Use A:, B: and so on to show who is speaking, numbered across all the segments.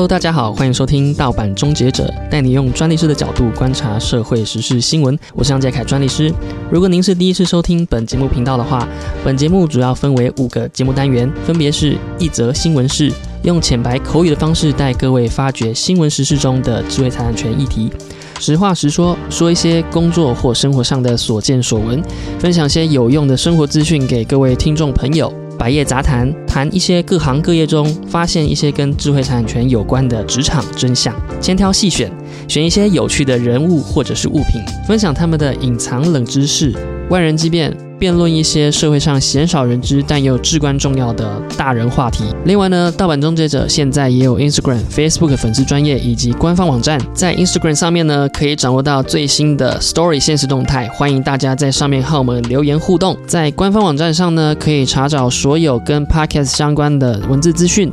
A: Hello，大家好，欢迎收听盗版终结者，带你用专利师的角度观察社会时事新闻。我是杨杰凯专利师。如果您是第一次收听本节目频道的话，本节目主要分为五个节目单元，分别是一则新闻事，用浅白口语的方式带各位发掘新闻时事中的智慧财产权议题。实话实说，说一些工作或生活上的所见所闻，分享些有用的生活资讯给各位听众朋友。百业杂谈，谈一些各行各业中发现一些跟智慧产权有关的职场真相，千挑细选，选一些有趣的人物或者是物品，分享他们的隐藏冷知识，万人机变。辩论一些社会上鲜少人知但又至关重要的大人话题。另外呢，盗版终结者现在也有 Instagram、Facebook 粉丝专业以及官方网站，在 Instagram 上面呢可以掌握到最新的 Story 现实动态，欢迎大家在上面和我们留言互动。在官方网站上呢，可以查找所有跟 Podcast 相关的文字资讯。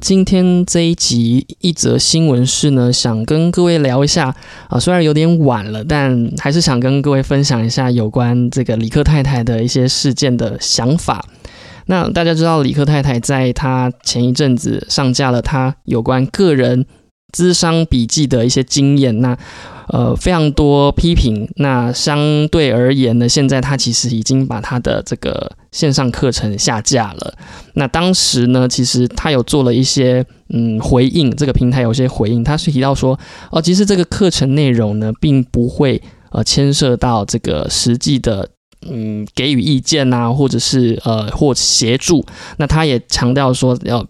A: 今天这一集一则新闻是呢，想跟各位聊一下啊，虽然有点晚了，但还是想跟各位分享一下有关这个李克太太的一些事件的想法。那大家知道，李克太太在她前一阵子上架了她有关个人资商笔记的一些经验，那。呃，非常多批评。那相对而言呢，现在她其实已经把她的这个线上课程下架了。那当时呢，其实他有做了一些嗯回应，这个平台有些回应，他是提到说，哦，其实这个课程内容呢，并不会呃牵涉到这个实际的嗯给予意见呐，或者是呃或协助。那他也强调说要。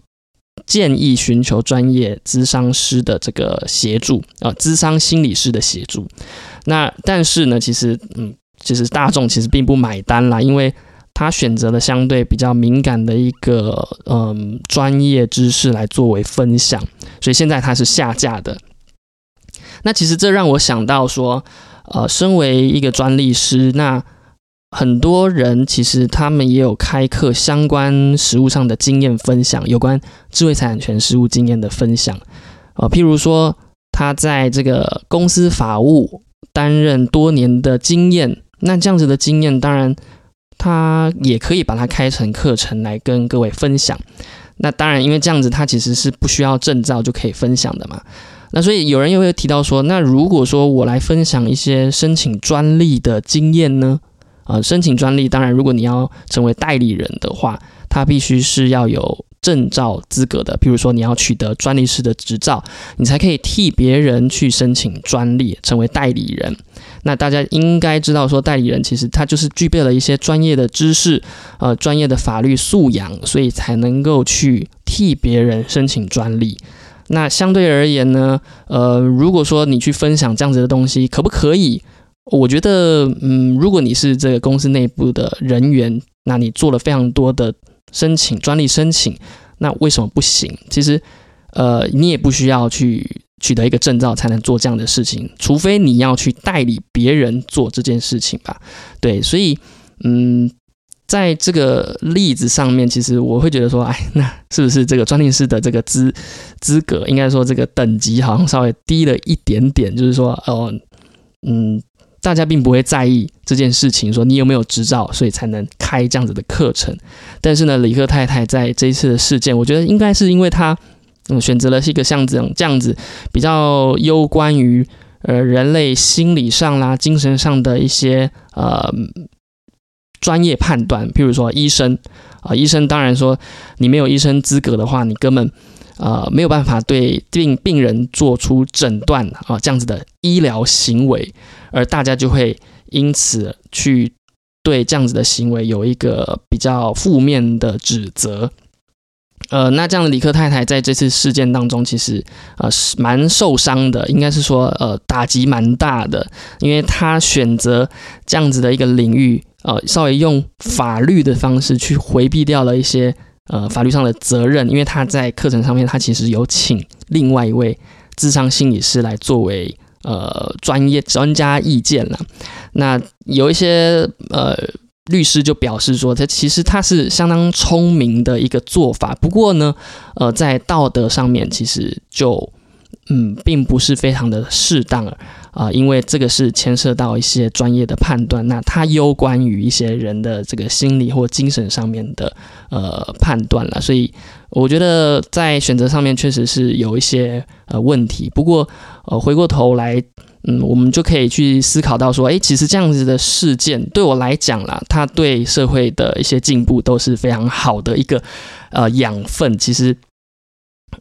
A: 建议寻求专业咨商师的这个协助啊，咨商心理师的协助。那但是呢，其实嗯，其实大众其实并不买单啦，因为他选择了相对比较敏感的一个嗯专业知识来作为分享，所以现在他是下架的。那其实这让我想到说，呃，身为一个专利师，那。很多人其实他们也有开课相关实务上的经验分享，有关智慧财产权实务经验的分享，呃，譬如说他在这个公司法务担任多年的经验，那这样子的经验，当然他也可以把它开成课程来跟各位分享。那当然，因为这样子他其实是不需要证照就可以分享的嘛。那所以有人又会提到说，那如果说我来分享一些申请专利的经验呢？呃，申请专利，当然，如果你要成为代理人的话，他必须是要有证照资格的。譬如说，你要取得专利师的执照，你才可以替别人去申请专利，成为代理人。那大家应该知道，说代理人其实他就是具备了一些专业的知识，呃，专业的法律素养，所以才能够去替别人申请专利。那相对而言呢，呃，如果说你去分享这样子的东西，可不可以？我觉得，嗯，如果你是这个公司内部的人员，那你做了非常多的申请专利申请，那为什么不行？其实，呃，你也不需要去取得一个证照才能做这样的事情，除非你要去代理别人做这件事情吧。对，所以，嗯，在这个例子上面，其实我会觉得说，哎，那是不是这个专利师的这个资资格，应该说这个等级好像稍微低了一点点？就是说，哦，嗯。大家并不会在意这件事情，说你有没有执照，所以才能开这样子的课程。但是呢，李克太太在这一次的事件，我觉得应该是因为她嗯选择了是一个像这样这样子比较攸关于呃人类心理上啦、精神上的一些呃专业判断。譬如说医生啊，医生当然说你没有医生资格的话，你根本。呃，没有办法对病病人做出诊断啊，这样子的医疗行为，而大家就会因此去对这样子的行为有一个比较负面的指责。呃，那这样的李克太太在这次事件当中，其实呃是蛮受伤的，应该是说呃打击蛮大的，因为她选择这样子的一个领域，呃，稍微用法律的方式去回避掉了一些。呃，法律上的责任，因为他在课程上面，他其实有请另外一位智商心理师来作为呃专业专家意见了。那有一些呃律师就表示说，他其实他是相当聪明的一个做法，不过呢，呃，在道德上面其实就嗯，并不是非常的适当。啊，因为这个是牵涉到一些专业的判断，那它攸关于一些人的这个心理或精神上面的呃判断了，所以我觉得在选择上面确实是有一些呃问题。不过呃，回过头来，嗯，我们就可以去思考到说，诶，其实这样子的事件对我来讲啦，它对社会的一些进步都是非常好的一个呃养分。其实。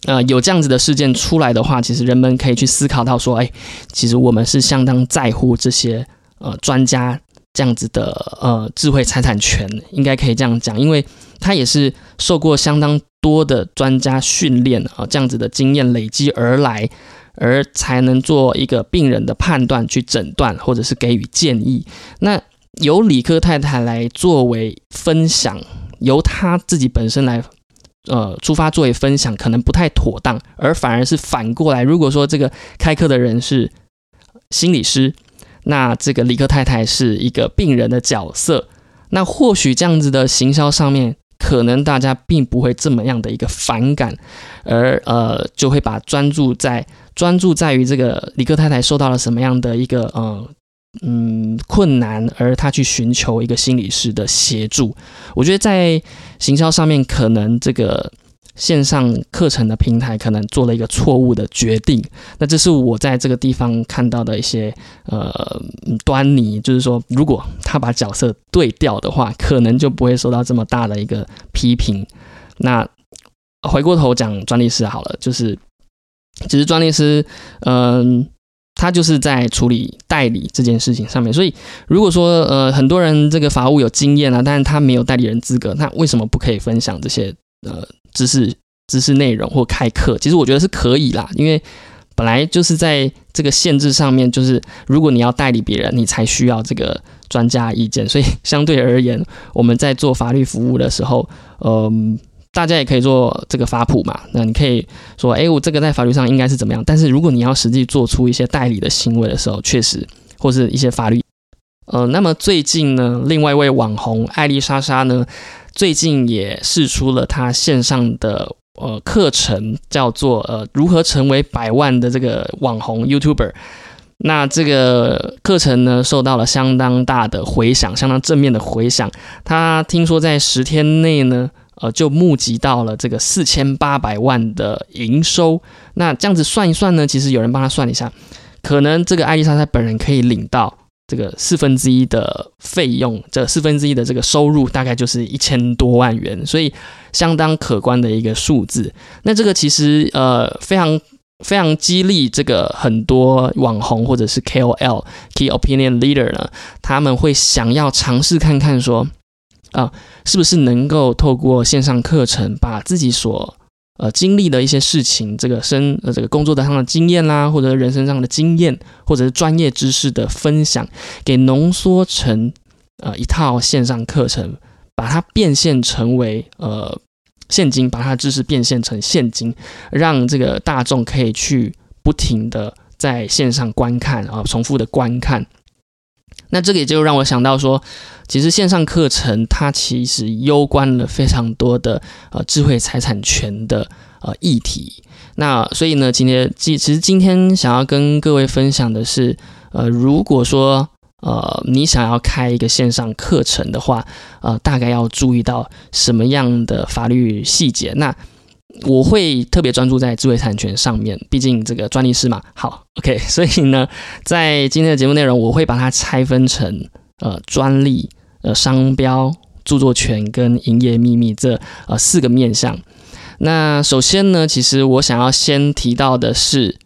A: 呃，有这样子的事件出来的话，其实人们可以去思考到说，哎，其实我们是相当在乎这些呃专家这样子的呃智慧财产权，应该可以这样讲，因为他也是受过相当多的专家训练啊，这样子的经验累积而来，而才能做一个病人的判断，去诊断或者是给予建议。那由理科太太来作为分享，由她自己本身来。呃，出发作为分享可能不太妥当，而反而是反过来。如果说这个开课的人是心理师，那这个理科太太是一个病人的角色，那或许这样子的行销上面，可能大家并不会这么样的一个反感，而呃，就会把专注在专注在于这个李克太太受到了什么样的一个呃。嗯，困难，而他去寻求一个心理师的协助。我觉得在行销上面，可能这个线上课程的平台可能做了一个错误的决定。那这是我在这个地方看到的一些呃端倪，就是说，如果他把角色对调的话，可能就不会受到这么大的一个批评。那回过头讲专利师好了，就是其实专利师，嗯。他就是在处理代理这件事情上面，所以如果说呃很多人这个法务有经验啊，但是他没有代理人资格，那为什么不可以分享这些呃知识知识内容或开课？其实我觉得是可以啦，因为本来就是在这个限制上面，就是如果你要代理别人，你才需要这个专家意见，所以相对而言，我们在做法律服务的时候，嗯。大家也可以做这个法普嘛，那你可以说，哎，我这个在法律上应该是怎么样？但是如果你要实际做出一些代理的行为的时候，确实或是一些法律，呃，那么最近呢，另外一位网红艾丽莎莎呢，最近也试出了他线上的呃课程，叫做呃如何成为百万的这个网红 YouTuber。那这个课程呢，受到了相当大的回响，相当正面的回响。他听说在十天内呢。呃，就募集到了这个四千八百万的营收。那这样子算一算呢，其实有人帮他算一下，可能这个艾丽莎她本人可以领到这个四分之一的费用，这四分之一的这个收入大概就是一千多万元，所以相当可观的一个数字。那这个其实呃非常非常激励这个很多网红或者是 KOL Key Opinion Leader 呢，他们会想要尝试看看说。啊，是不是能够透过线上课程，把自己所呃经历的一些事情，这个生呃这个工作的上的经验啦，或者人生上的经验，或者是专业知识的分享，给浓缩成呃一套线上课程，把它变现成为呃现金，把它的知识变现成现金，让这个大众可以去不停的在线上观看啊，重复的观看。那这个也就让我想到说，其实线上课程它其实攸关了非常多的呃智慧财产权的呃议题。那所以呢，今天其其实今天想要跟各位分享的是，呃，如果说呃你想要开一个线上课程的话，呃，大概要注意到什么样的法律细节？那我会特别专注在智慧产权上面，毕竟这个专利师嘛。好，OK，所以呢，在今天的节目内容，我会把它拆分成呃专利、呃商标、著作权跟营业秘密这呃四个面向。那首先呢，其实我想要先提到的是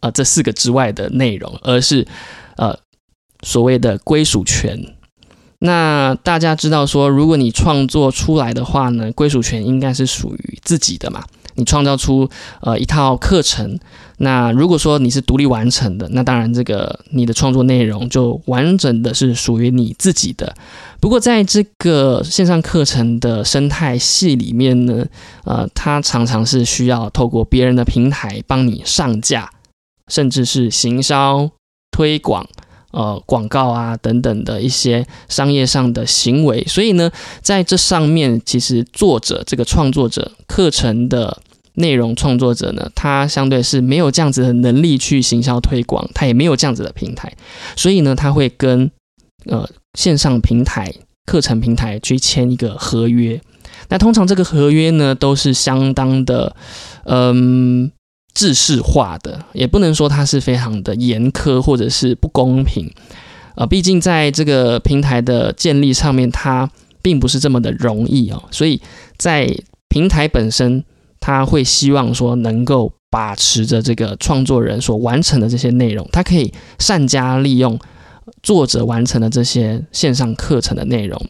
A: 呃这四个之外的内容，而是呃所谓的归属权。那大家知道说，如果你创作出来的话呢，归属权应该是属于自己的嘛？你创造出呃一套课程，那如果说你是独立完成的，那当然这个你的创作内容就完整的是属于你自己的。不过在这个线上课程的生态系里面呢，呃，它常常是需要透过别人的平台帮你上架，甚至是行销推广。呃，广告啊等等的一些商业上的行为，所以呢，在这上面，其实作者这个创作者课程的内容创作者呢，他相对是没有这样子的能力去行销推广，他也没有这样子的平台，所以呢，他会跟呃线上平台课程平台去签一个合约。那通常这个合约呢，都是相当的，嗯，制式化的，也不能说它是非常的严苛或者是不公平。呃，毕竟在这个平台的建立上面，它并不是这么的容易哦，所以在平台本身，他会希望说能够把持着这个创作人所完成的这些内容，它可以善加利用。作者完成的这些线上课程的内容，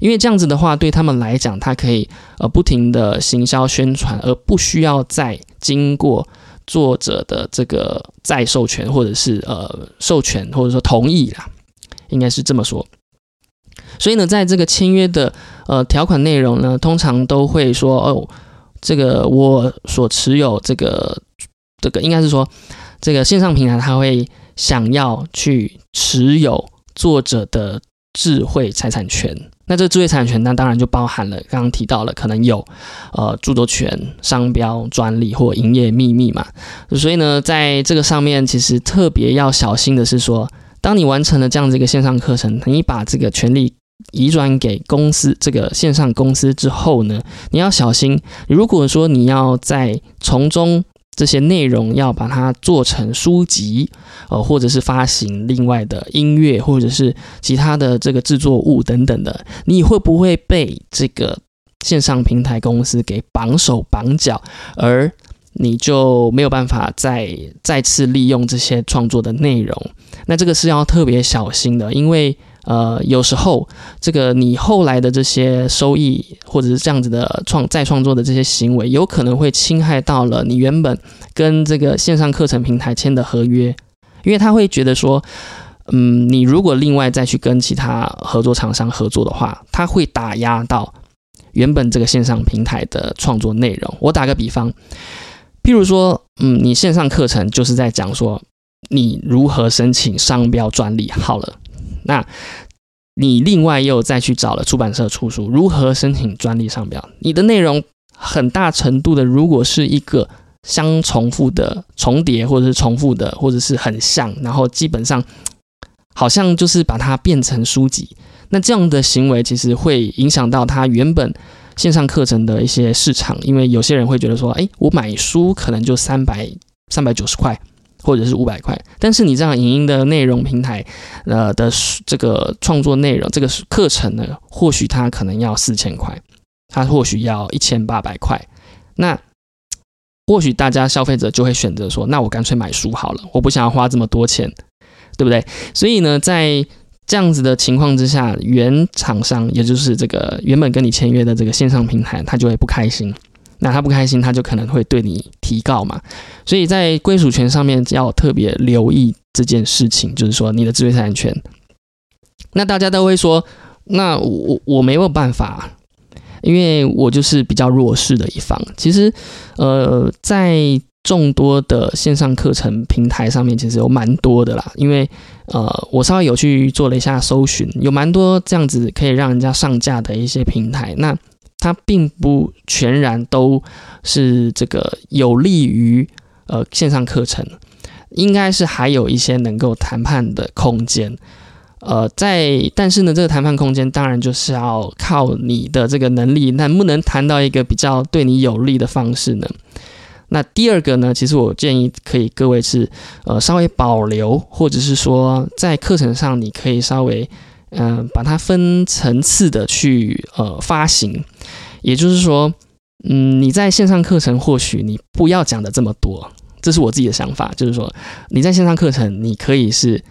A: 因为这样子的话，对他们来讲，它可以呃不停的行销宣传，而不需要再经过作者的这个再授权或者是呃授权或者说同意啦，应该是这么说。所以呢，在这个签约的呃条款内容呢，通常都会说哦，这个我所持有这个这个应该是说这个线上平台，它会。想要去持有作者的智慧财产权，那这个智慧财产权，那当然就包含了刚刚提到了，可能有呃著作权、商标、专利或营业秘密嘛。所以呢，在这个上面，其实特别要小心的是说，当你完成了这样子一个线上课程，你把这个权利移转给公司这个线上公司之后呢，你要小心，如果说你要在从中。这些内容要把它做成书籍，呃，或者是发行另外的音乐，或者是其他的这个制作物等等的，你会不会被这个线上平台公司给绑手绑脚，而你就没有办法再再次利用这些创作的内容？那这个是要特别小心的，因为。呃，有时候这个你后来的这些收益，或者是这样子的创再创作的这些行为，有可能会侵害到了你原本跟这个线上课程平台签的合约，因为他会觉得说，嗯，你如果另外再去跟其他合作厂商合作的话，他会打压到原本这个线上平台的创作内容。我打个比方，譬如说，嗯，你线上课程就是在讲说你如何申请商标专利，好了。那，你另外又再去找了出版社出书，如何申请专利商标？你的内容很大程度的，如果是一个相重复的重叠，或者是重复的，或者是很像，然后基本上好像就是把它变成书籍，那这样的行为其实会影响到它原本线上课程的一些市场，因为有些人会觉得说，哎，我买书可能就三百三百九十块。或者是五百块，但是你这样影音的内容平台，呃的这个创作内容这个课程呢，或许它可能要四千块，它或许要一千八百块，那或许大家消费者就会选择说，那我干脆买书好了，我不想要花这么多钱，对不对？所以呢，在这样子的情况之下，原厂商也就是这个原本跟你签约的这个线上平台，他就会不开心。那他不开心，他就可能会对你提告嘛。所以在归属权上面要特别留意这件事情，就是说你的智慧财产权。那大家都会说，那我我没有办法，因为我就是比较弱势的一方。其实，呃，在众多的线上课程平台上面，其实有蛮多的啦。因为呃，我稍微有去做了一下搜寻，有蛮多这样子可以让人家上架的一些平台。那它并不全然都是这个有利于呃线上课程，应该是还有一些能够谈判的空间。呃，在但是呢，这个谈判空间当然就是要靠你的这个能力，能不能谈到一个比较对你有利的方式呢？那第二个呢，其实我建议可以各位是呃稍微保留，或者是说在课程上你可以稍微。嗯，把它分层次的去呃发行，也就是说，嗯，你在线上课程或许你不要讲的这么多，这是我自己的想法，就是说你在线上课程你可以是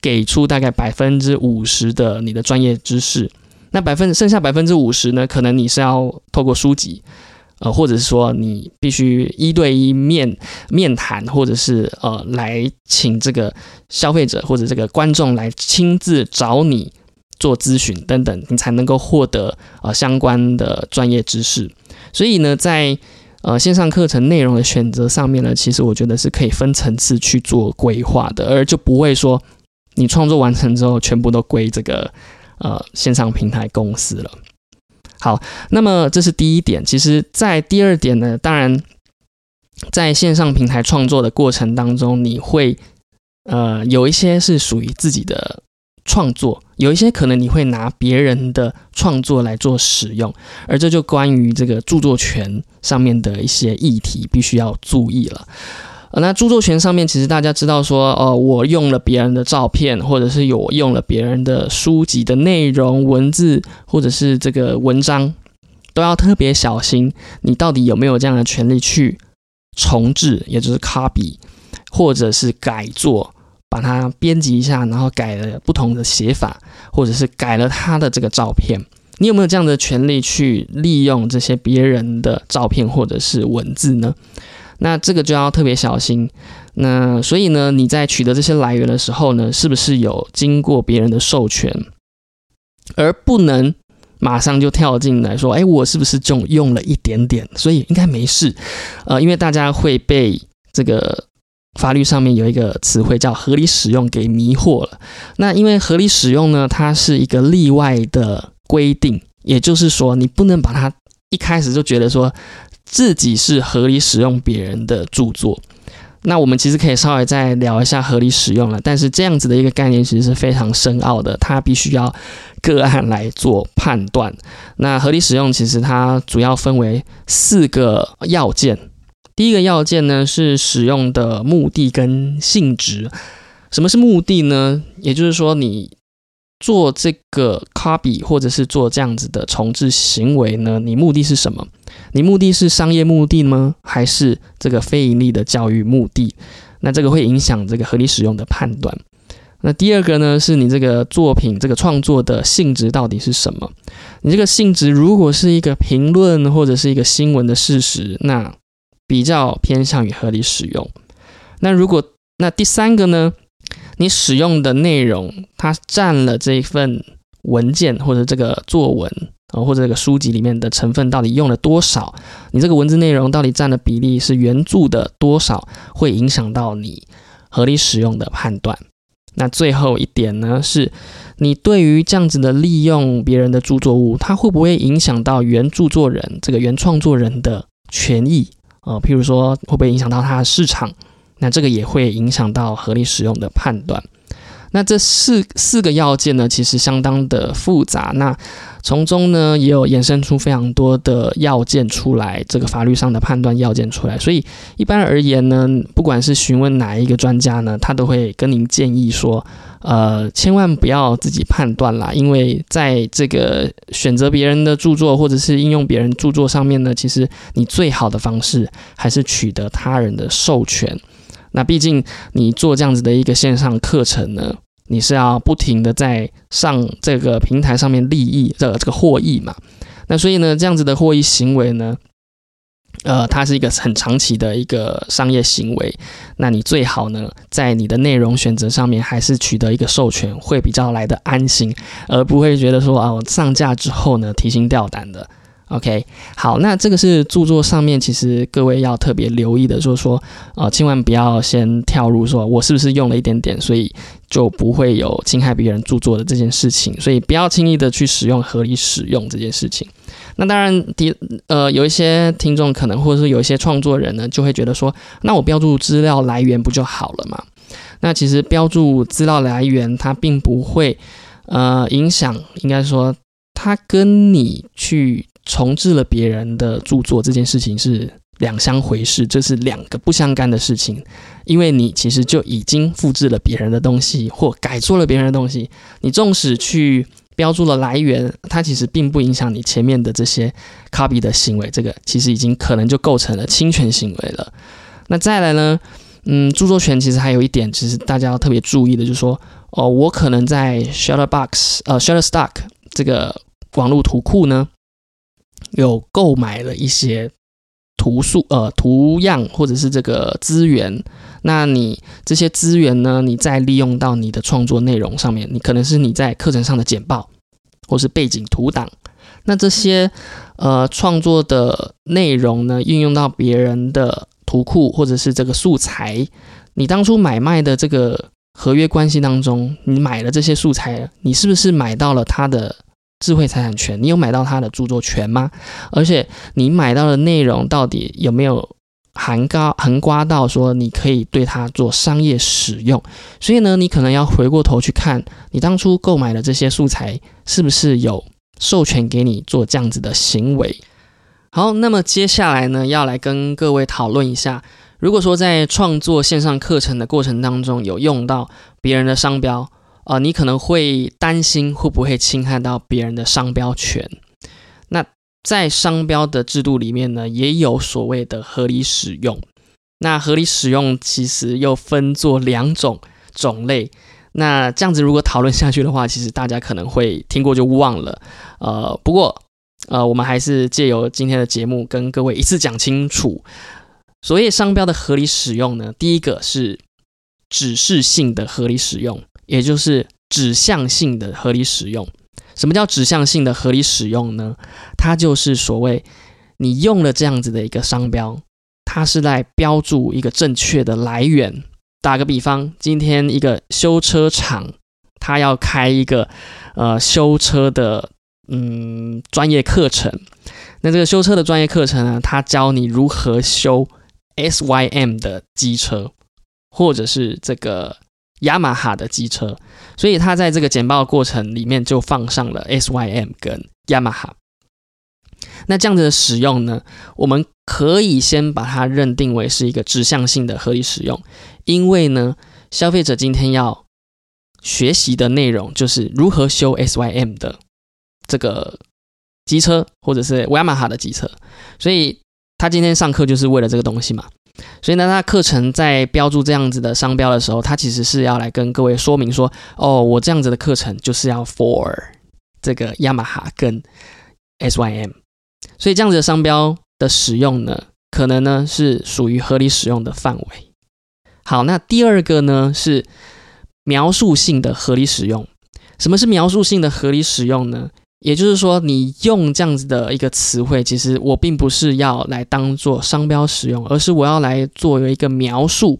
A: 给出大概百分之五十的你的专业知识，那百分剩下百分之五十呢，可能你是要透过书籍。呃，或者是说你必须一对一面面谈，或者是呃来请这个消费者或者这个观众来亲自找你做咨询等等，你才能够获得呃相关的专业知识。所以呢，在呃线上课程内容的选择上面呢，其实我觉得是可以分层次去做规划的，而就不会说你创作完成之后全部都归这个呃线上平台公司了。好，那么这是第一点。其实，在第二点呢，当然，在线上平台创作的过程当中，你会呃有一些是属于自己的创作，有一些可能你会拿别人的创作来做使用，而这就关于这个著作权上面的一些议题，必须要注意了。呃，那著作权上面，其实大家知道说，哦，我用了别人的照片，或者是有用了别人的书籍的内容、文字，或者是这个文章，都要特别小心，你到底有没有这样的权利去重置，也就是 copy，或者是改作，把它编辑一下，然后改了不同的写法，或者是改了他的这个照片，你有没有这样的权利去利用这些别人的照片或者是文字呢？那这个就要特别小心。那所以呢，你在取得这些来源的时候呢，是不是有经过别人的授权，而不能马上就跳进来说，哎，我是不是就用了一点点？所以应该没事。呃，因为大家会被这个法律上面有一个词汇叫合理使用给迷惑了。那因为合理使用呢，它是一个例外的规定，也就是说，你不能把它一开始就觉得说。自己是合理使用别人的著作，那我们其实可以稍微再聊一下合理使用了。但是这样子的一个概念其实是非常深奥的，它必须要个案来做判断。那合理使用其实它主要分为四个要件。第一个要件呢是使用的目的跟性质。什么是目的呢？也就是说你。做这个 copy 或者是做这样子的重置行为呢？你目的是什么？你目的是商业目的吗？还是这个非盈利的教育目的？那这个会影响这个合理使用的判断。那第二个呢，是你这个作品这个创作的性质到底是什么？你这个性质如果是一个评论或者是一个新闻的事实，那比较偏向于合理使用。那如果那第三个呢？你使用的内容，它占了这一份文件或者这个作文啊，或者这个书籍里面的成分到底用了多少？你这个文字内容到底占的比例是原著的多少？会影响到你合理使用的判断。那最后一点呢，是你对于这样子的利用别人的著作物，它会不会影响到原著作人这个原创作人的权益啊？譬如说，会不会影响到他的市场？那这个也会影响到合理使用的判断。那这四四个要件呢，其实相当的复杂。那从中呢，也有衍生出非常多的要件出来，这个法律上的判断要件出来。所以一般而言呢，不管是询问哪一个专家呢，他都会跟您建议说，呃，千万不要自己判断啦，因为在这个选择别人的著作或者是应用别人著作上面呢，其实你最好的方式还是取得他人的授权。那毕竟你做这样子的一个线上课程呢，你是要不停的在上这个平台上面利益的这个获益嘛？那所以呢，这样子的获益行为呢，呃，它是一个很长期的一个商业行为。那你最好呢，在你的内容选择上面还是取得一个授权，会比较来的安心，而不会觉得说啊，我上架之后呢，提心吊胆的。OK，好，那这个是著作上面，其实各位要特别留意的，就是说，呃，千万不要先跳入说，我是不是用了一点点，所以就不会有侵害别人著作的这件事情，所以不要轻易的去使用合理使用这件事情。那当然，第呃，有一些听众可能，或者是有一些创作人呢，就会觉得说，那我标注资料来源不就好了嘛？那其实标注资料来源，它并不会呃影响，应该说，它跟你去。重置了别人的著作这件事情是两相回事，这是两个不相干的事情。因为你其实就已经复制了别人的东西，或改做了别人的东西。你纵使去标注了来源，它其实并不影响你前面的这些 copy 的行为。这个其实已经可能就构成了侵权行为了。那再来呢？嗯，著作权其实还有一点，其实大家要特别注意的，就是说，哦，我可能在 Shutterbox 呃 Shutterstock 这个网络图库呢。有购买了一些图素呃图样或者是这个资源，那你这些资源呢，你再利用到你的创作内容上面，你可能是你在课程上的简报或是背景图档，那这些呃创作的内容呢，运用到别人的图库或者是这个素材，你当初买卖的这个合约关系当中，你买了这些素材，你是不是买到了他的？智慧财产权，你有买到他的著作权吗？而且你买到的内容到底有没有含高横刮到说你可以对它做商业使用，所以呢，你可能要回过头去看你当初购买的这些素材是不是有授权给你做这样子的行为。好，那么接下来呢，要来跟各位讨论一下，如果说在创作线上课程的过程当中有用到别人的商标，啊，你可能会担心会不会侵害到别人的商标权。那在商标的制度里面呢，也有所谓的合理使用。那合理使用其实又分作两种种类。那这样子如果讨论下去的话，其实大家可能会听过就忘了。呃，不过。呃，我们还是借由今天的节目跟各位一次讲清楚，所谓商标的合理使用呢，第一个是指示性的合理使用，也就是指向性的合理使用。什么叫指向性的合理使用呢？它就是所谓你用了这样子的一个商标，它是在标注一个正确的来源。打个比方，今天一个修车厂，它要开一个呃修车的。嗯，专业课程，那这个修车的专业课程呢，它教你如何修 S Y M 的机车，或者是这个雅马哈的机车，所以它在这个简报过程里面就放上了 S Y M 跟雅马哈。那这样子的使用呢，我们可以先把它认定为是一个指向性的合理使用，因为呢，消费者今天要学习的内容就是如何修 S Y M 的。这个机车或者是雅马哈的机车，所以他今天上课就是为了这个东西嘛。所以呢，他课程在标注这样子的商标的时候，他其实是要来跟各位说明说，哦，我这样子的课程就是要 for 这个雅马哈跟 SYM。所以这样子的商标的使用呢，可能呢是属于合理使用的范围。好，那第二个呢是描述性的合理使用。什么是描述性的合理使用呢？也就是说，你用这样子的一个词汇，其实我并不是要来当做商标使用，而是我要来作为一个描述。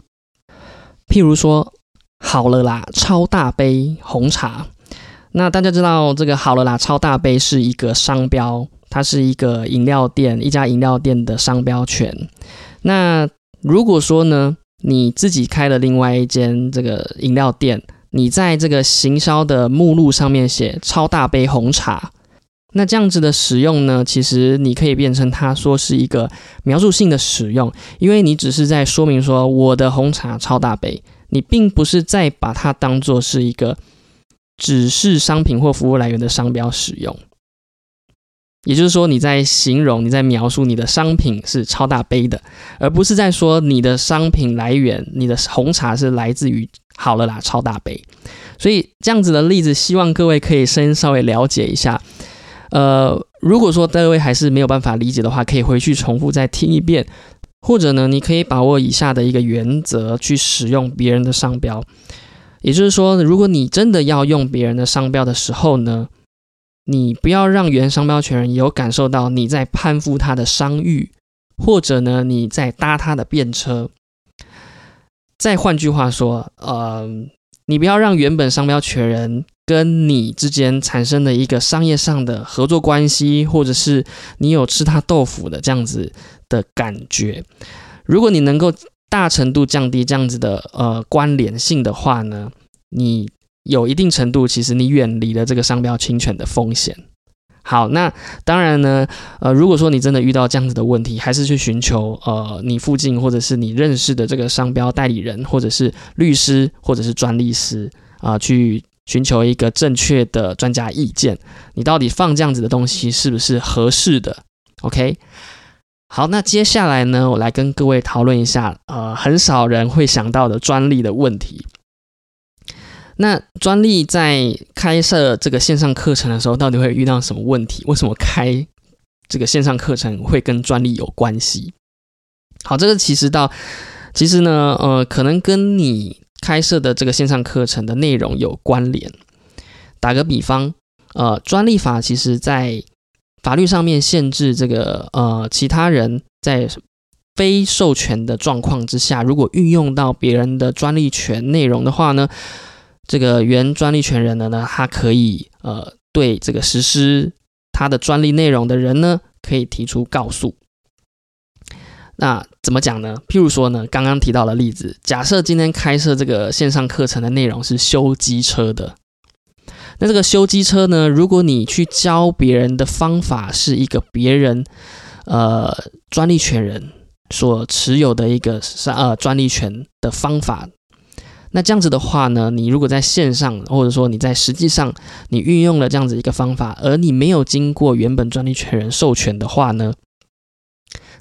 A: 譬如说，好了啦，超大杯红茶。那大家知道，这个好了啦，超大杯是一个商标，它是一个饮料店，一家饮料店的商标权。那如果说呢，你自己开了另外一间这个饮料店。你在这个行销的目录上面写超大杯红茶，那这样子的使用呢，其实你可以变成它说是一个描述性的使用，因为你只是在说明说我的红茶超大杯，你并不是在把它当做是一个指示商品或服务来源的商标使用。也就是说，你在形容、你在描述你的商品是超大杯的，而不是在说你的商品来源，你的红茶是来自于好了啦超大杯。所以这样子的例子，希望各位可以先稍微了解一下。呃，如果说各位还是没有办法理解的话，可以回去重复再听一遍，或者呢，你可以把握以下的一个原则去使用别人的商标。也就是说，如果你真的要用别人的商标的时候呢？你不要让原商标权人有感受到你在攀附他的商誉，或者呢你在搭他的便车。再换句话说，呃，你不要让原本商标权人跟你之间产生的一个商业上的合作关系，或者是你有吃他豆腐的这样子的感觉。如果你能够大程度降低这样子的呃关联性的话呢，你。有一定程度，其实你远离了这个商标侵权的风险。好，那当然呢，呃，如果说你真的遇到这样子的问题，还是去寻求呃你附近或者是你认识的这个商标代理人，或者是律师，或者是专利师啊，去寻求一个正确的专家意见。你到底放这样子的东西是不是合适的？OK，好，那接下来呢，我来跟各位讨论一下，呃，很少人会想到的专利的问题。那专利在开设这个线上课程的时候，到底会遇到什么问题？为什么开这个线上课程会跟专利有关系？好，这个其实到其实呢，呃，可能跟你开设的这个线上课程的内容有关联。打个比方，呃，专利法其实在法律上面限制这个呃其他人在非授权的状况之下，如果运用到别人的专利权内容的话呢？这个原专利权人的呢，他可以呃对这个实施他的专利内容的人呢，可以提出告诉。那怎么讲呢？譬如说呢，刚刚提到的例子，假设今天开设这个线上课程的内容是修机车的，那这个修机车呢，如果你去教别人的方法是一个别人呃专利权人所持有的一个三呃专利权的方法，那这样子的话呢，你如果在线上或者说你在实际上你运用了这样子一个方法，而你没有经过原本专利权人授权的话呢？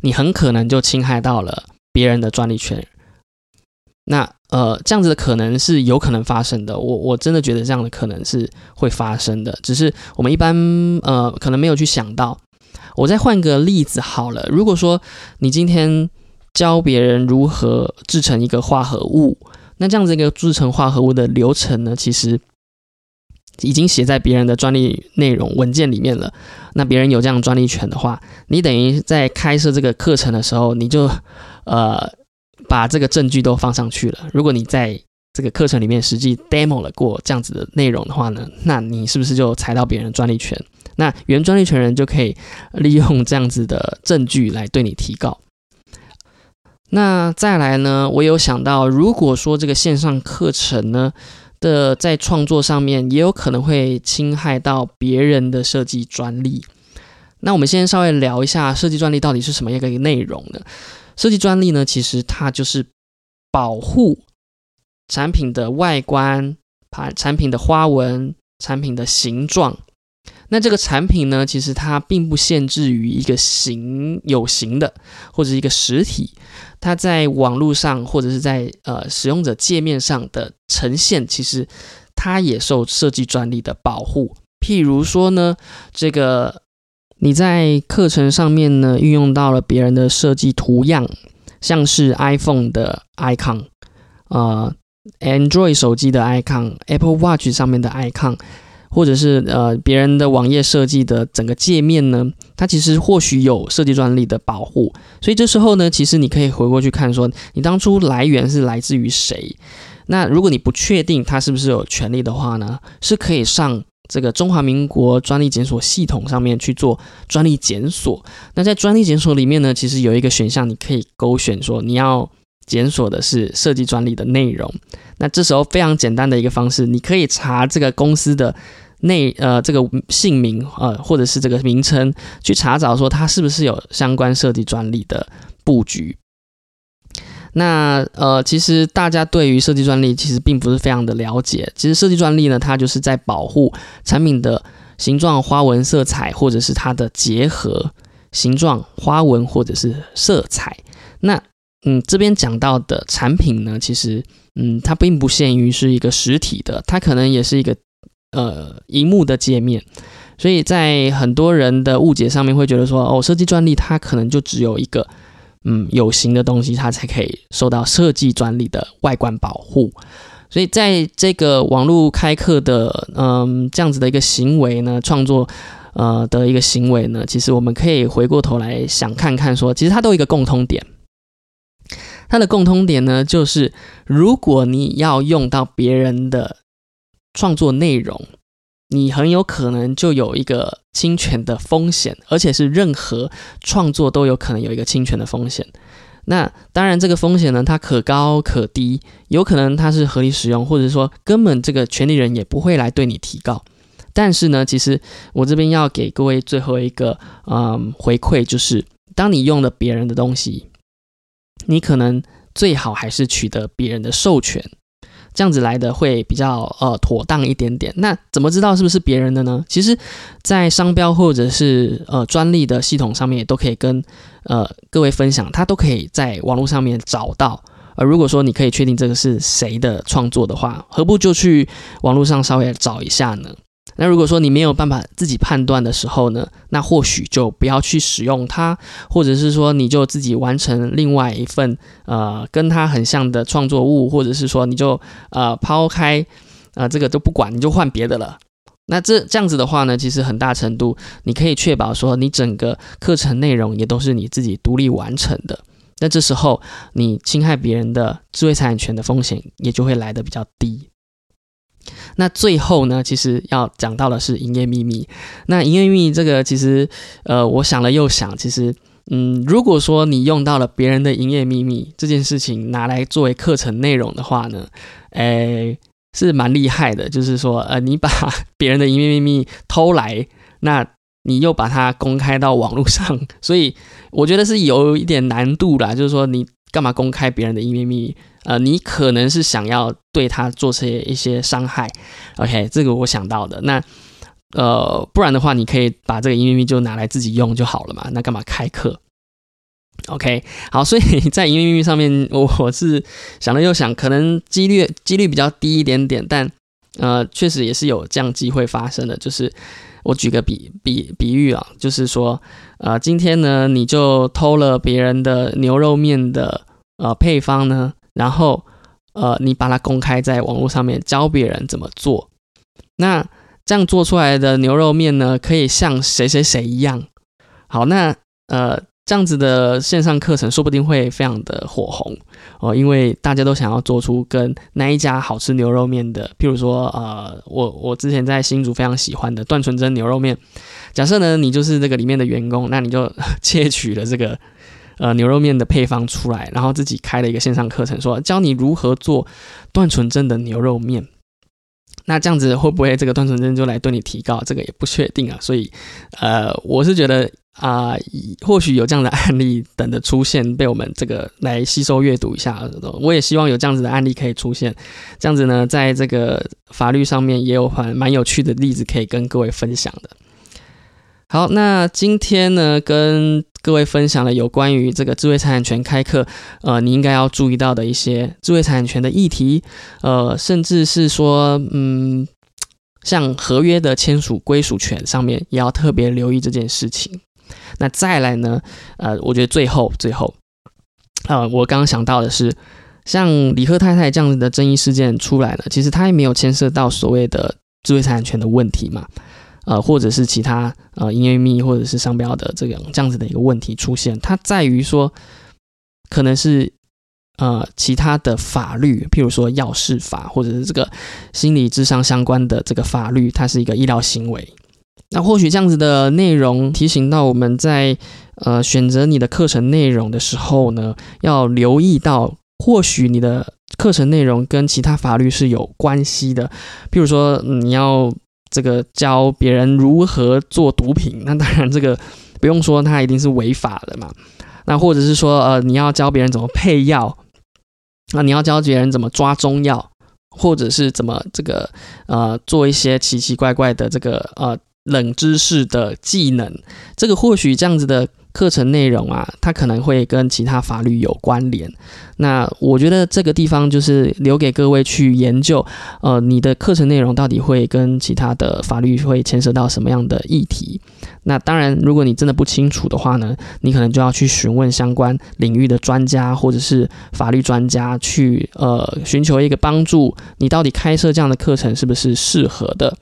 A: 你很可能就侵害到了别人的专利权，那呃，这样子的可能是有可能发生的。我我真的觉得这样的可能是会发生的，只是我们一般呃可能没有去想到。我再换个例子好了，如果说你今天教别人如何制成一个化合物，那这样子一个制成化合物的流程呢，其实。已经写在别人的专利内容文件里面了。那别人有这样专利权的话，你等于在开设这个课程的时候，你就呃把这个证据都放上去了。如果你在这个课程里面实际 demo 了过这样子的内容的话呢，那你是不是就踩到别人的专利权？那原专利权人就可以利用这样子的证据来对你提告。那再来呢，我有想到，如果说这个线上课程呢？的在创作上面也有可能会侵害到别人的设计专利。那我们先稍微聊一下设计专利到底是什么样一个内容呢？设计专利呢，其实它就是保护产品的外观、产产品的花纹、产品的形状。那这个产品呢，其实它并不限制于一个形有形的或者一个实体。它在网络上或者是在呃使用者界面上的呈现，其实它也受设计专利的保护。譬如说呢，这个你在课程上面呢运用到了别人的设计图样，像是 iPhone 的 icon，呃，Android 手机的 icon，Apple Watch 上面的 icon。或者是呃别人的网页设计的整个界面呢，它其实或许有设计专利的保护，所以这时候呢，其实你可以回过去看说，你当初来源是来自于谁？那如果你不确定它是不是有权利的话呢，是可以上这个中华民国专利检索系统上面去做专利检索。那在专利检索里面呢，其实有一个选项，你可以勾选说你要检索的是设计专利的内容。那这时候非常简单的一个方式，你可以查这个公司的内呃这个姓名呃或者是这个名称，去查找说它是不是有相关设计专利的布局。那呃其实大家对于设计专利其实并不是非常的了解。其实设计专利呢，它就是在保护产品的形状、花纹、色彩，或者是它的结合形状、花纹或者是色彩。那嗯这边讲到的产品呢，其实。嗯，它并不限于是一个实体的，它可能也是一个呃荧幕的界面，所以在很多人的误解上面会觉得说，哦，设计专利它可能就只有一个嗯有形的东西，它才可以受到设计专利的外观保护。所以在这个网络开课的嗯这样子的一个行为呢，创作呃的一个行为呢，其实我们可以回过头来想看看说，其实它都有一个共通点。它的共通点呢，就是如果你要用到别人的创作内容，你很有可能就有一个侵权的风险，而且是任何创作都有可能有一个侵权的风险。那当然，这个风险呢，它可高可低，有可能它是合理使用，或者说根本这个权利人也不会来对你提告。但是呢，其实我这边要给各位最后一个嗯回馈，就是当你用了别人的东西。你可能最好还是取得别人的授权，这样子来的会比较呃妥当一点点。那怎么知道是不是别人的呢？其实，在商标或者是呃专利的系统上面，也都可以跟呃各位分享，它都可以在网络上面找到。而如果说你可以确定这个是谁的创作的话，何不就去网络上稍微找一下呢？那如果说你没有办法自己判断的时候呢，那或许就不要去使用它，或者是说你就自己完成另外一份呃跟它很像的创作物，或者是说你就呃抛开啊这个都不管，你就换别的了。那这这样子的话呢，其实很大程度你可以确保说你整个课程内容也都是你自己独立完成的。那这时候你侵害别人的智慧财产权的风险也就会来的比较低。那最后呢，其实要讲到的是营业秘密。那营业秘密这个，其实呃，我想了又想，其实嗯，如果说你用到了别人的营业秘密这件事情拿来作为课程内容的话呢，诶，是蛮厉害的。就是说，呃，你把别人的营业秘密偷来，那你又把它公开到网络上，所以我觉得是有一点难度啦。就是说，你干嘛公开别人的营业秘密？呃，你可能是想要对他做些一些伤害。OK，这个我想到的。那。呃，不然的话，你可以把这个营业秘密就拿来自己用就好了嘛。那干嘛开课？OK，好，所以在营业秘密上面，我我是想了又想，可能几率几率比较低一点点，但呃，确实也是有这样机会发生的。就是我举个比比比喻啊，就是说，呃，今天呢，你就偷了别人的牛肉面的呃配方呢，然后呃，你把它公开在网络上面教别人怎么做，那。这样做出来的牛肉面呢，可以像谁谁谁一样好。那呃，这样子的线上课程说不定会非常的火红哦，因为大家都想要做出跟那一家好吃牛肉面的，譬如说呃，我我之前在新竹非常喜欢的段纯真牛肉面。假设呢，你就是这个里面的员工，那你就 窃取了这个呃牛肉面的配方出来，然后自己开了一个线上课程，说教你如何做段纯真的牛肉面。那这样子会不会这个段纯真就来对你提高？这个也不确定啊。所以，呃，我是觉得啊，或许有这样的案例等着出现，被我们这个来吸收阅读一下。我也希望有这样子的案例可以出现。这样子呢，在这个法律上面也有很蛮有趣的例子可以跟各位分享的。好，那今天呢，跟各位分享了有关于这个智慧财产权开课，呃，你应该要注意到的一些智慧财产权的议题，呃，甚至是说，嗯，像合约的签署归属权上面，也要特别留意这件事情。那再来呢，呃，我觉得最后最后，呃，我刚刚想到的是，像李贺太太这样子的争议事件出来了，其实它也没有牵涉到所谓的智慧财产权的问题嘛。呃，或者是其他呃营业秘密或者是商标的这种这样子的一个问题出现，它在于说，可能是呃其他的法律，譬如说药事法或者是这个心理智商相关的这个法律，它是一个医疗行为。那或许这样子的内容提醒到我们在呃选择你的课程内容的时候呢，要留意到，或许你的课程内容跟其他法律是有关系的，譬如说你要。这个教别人如何做毒品，那当然这个不用说，它一定是违法的嘛。那或者是说，呃，你要教别人怎么配药，那你要教别人怎么抓中药，或者是怎么这个呃做一些奇奇怪怪的这个呃冷知识的技能，这个或许这样子的。课程内容啊，它可能会跟其他法律有关联。那我觉得这个地方就是留给各位去研究，呃，你的课程内容到底会跟其他的法律会牵涉到什么样的议题？那当然，如果你真的不清楚的话呢，你可能就要去询问相关领域的专家或者是法律专家，去呃寻求一个帮助。你到底开设这样的课程是不是适合的？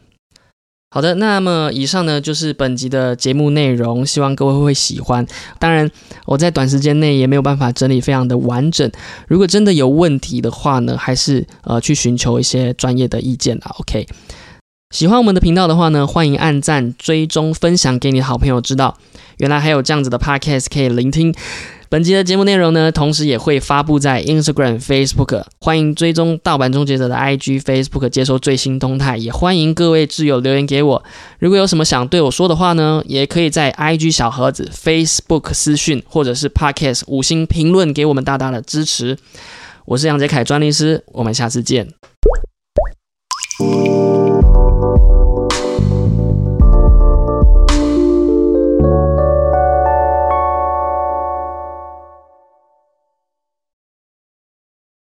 A: 好的，那么以上呢就是本集的节目内容，希望各位会喜欢。当然，我在短时间内也没有办法整理非常的完整。如果真的有问题的话呢，还是呃去寻求一些专业的意见啦。OK，喜欢我们的频道的话呢，欢迎按赞、追踪、分享给你的好朋友知道。原来还有这样子的 Podcast 可以聆听。本集的节目内容呢，同时也会发布在 Instagram、Facebook，欢迎追踪盗版终结者的 IG、Facebook，接收最新动态。也欢迎各位挚友留言给我，如果有什么想对我说的话呢，也可以在 IG 小盒子、Facebook 私讯，或者是 Podcast 五星评论给我们大大的支持。我是杨杰凯专利师，我们下次见。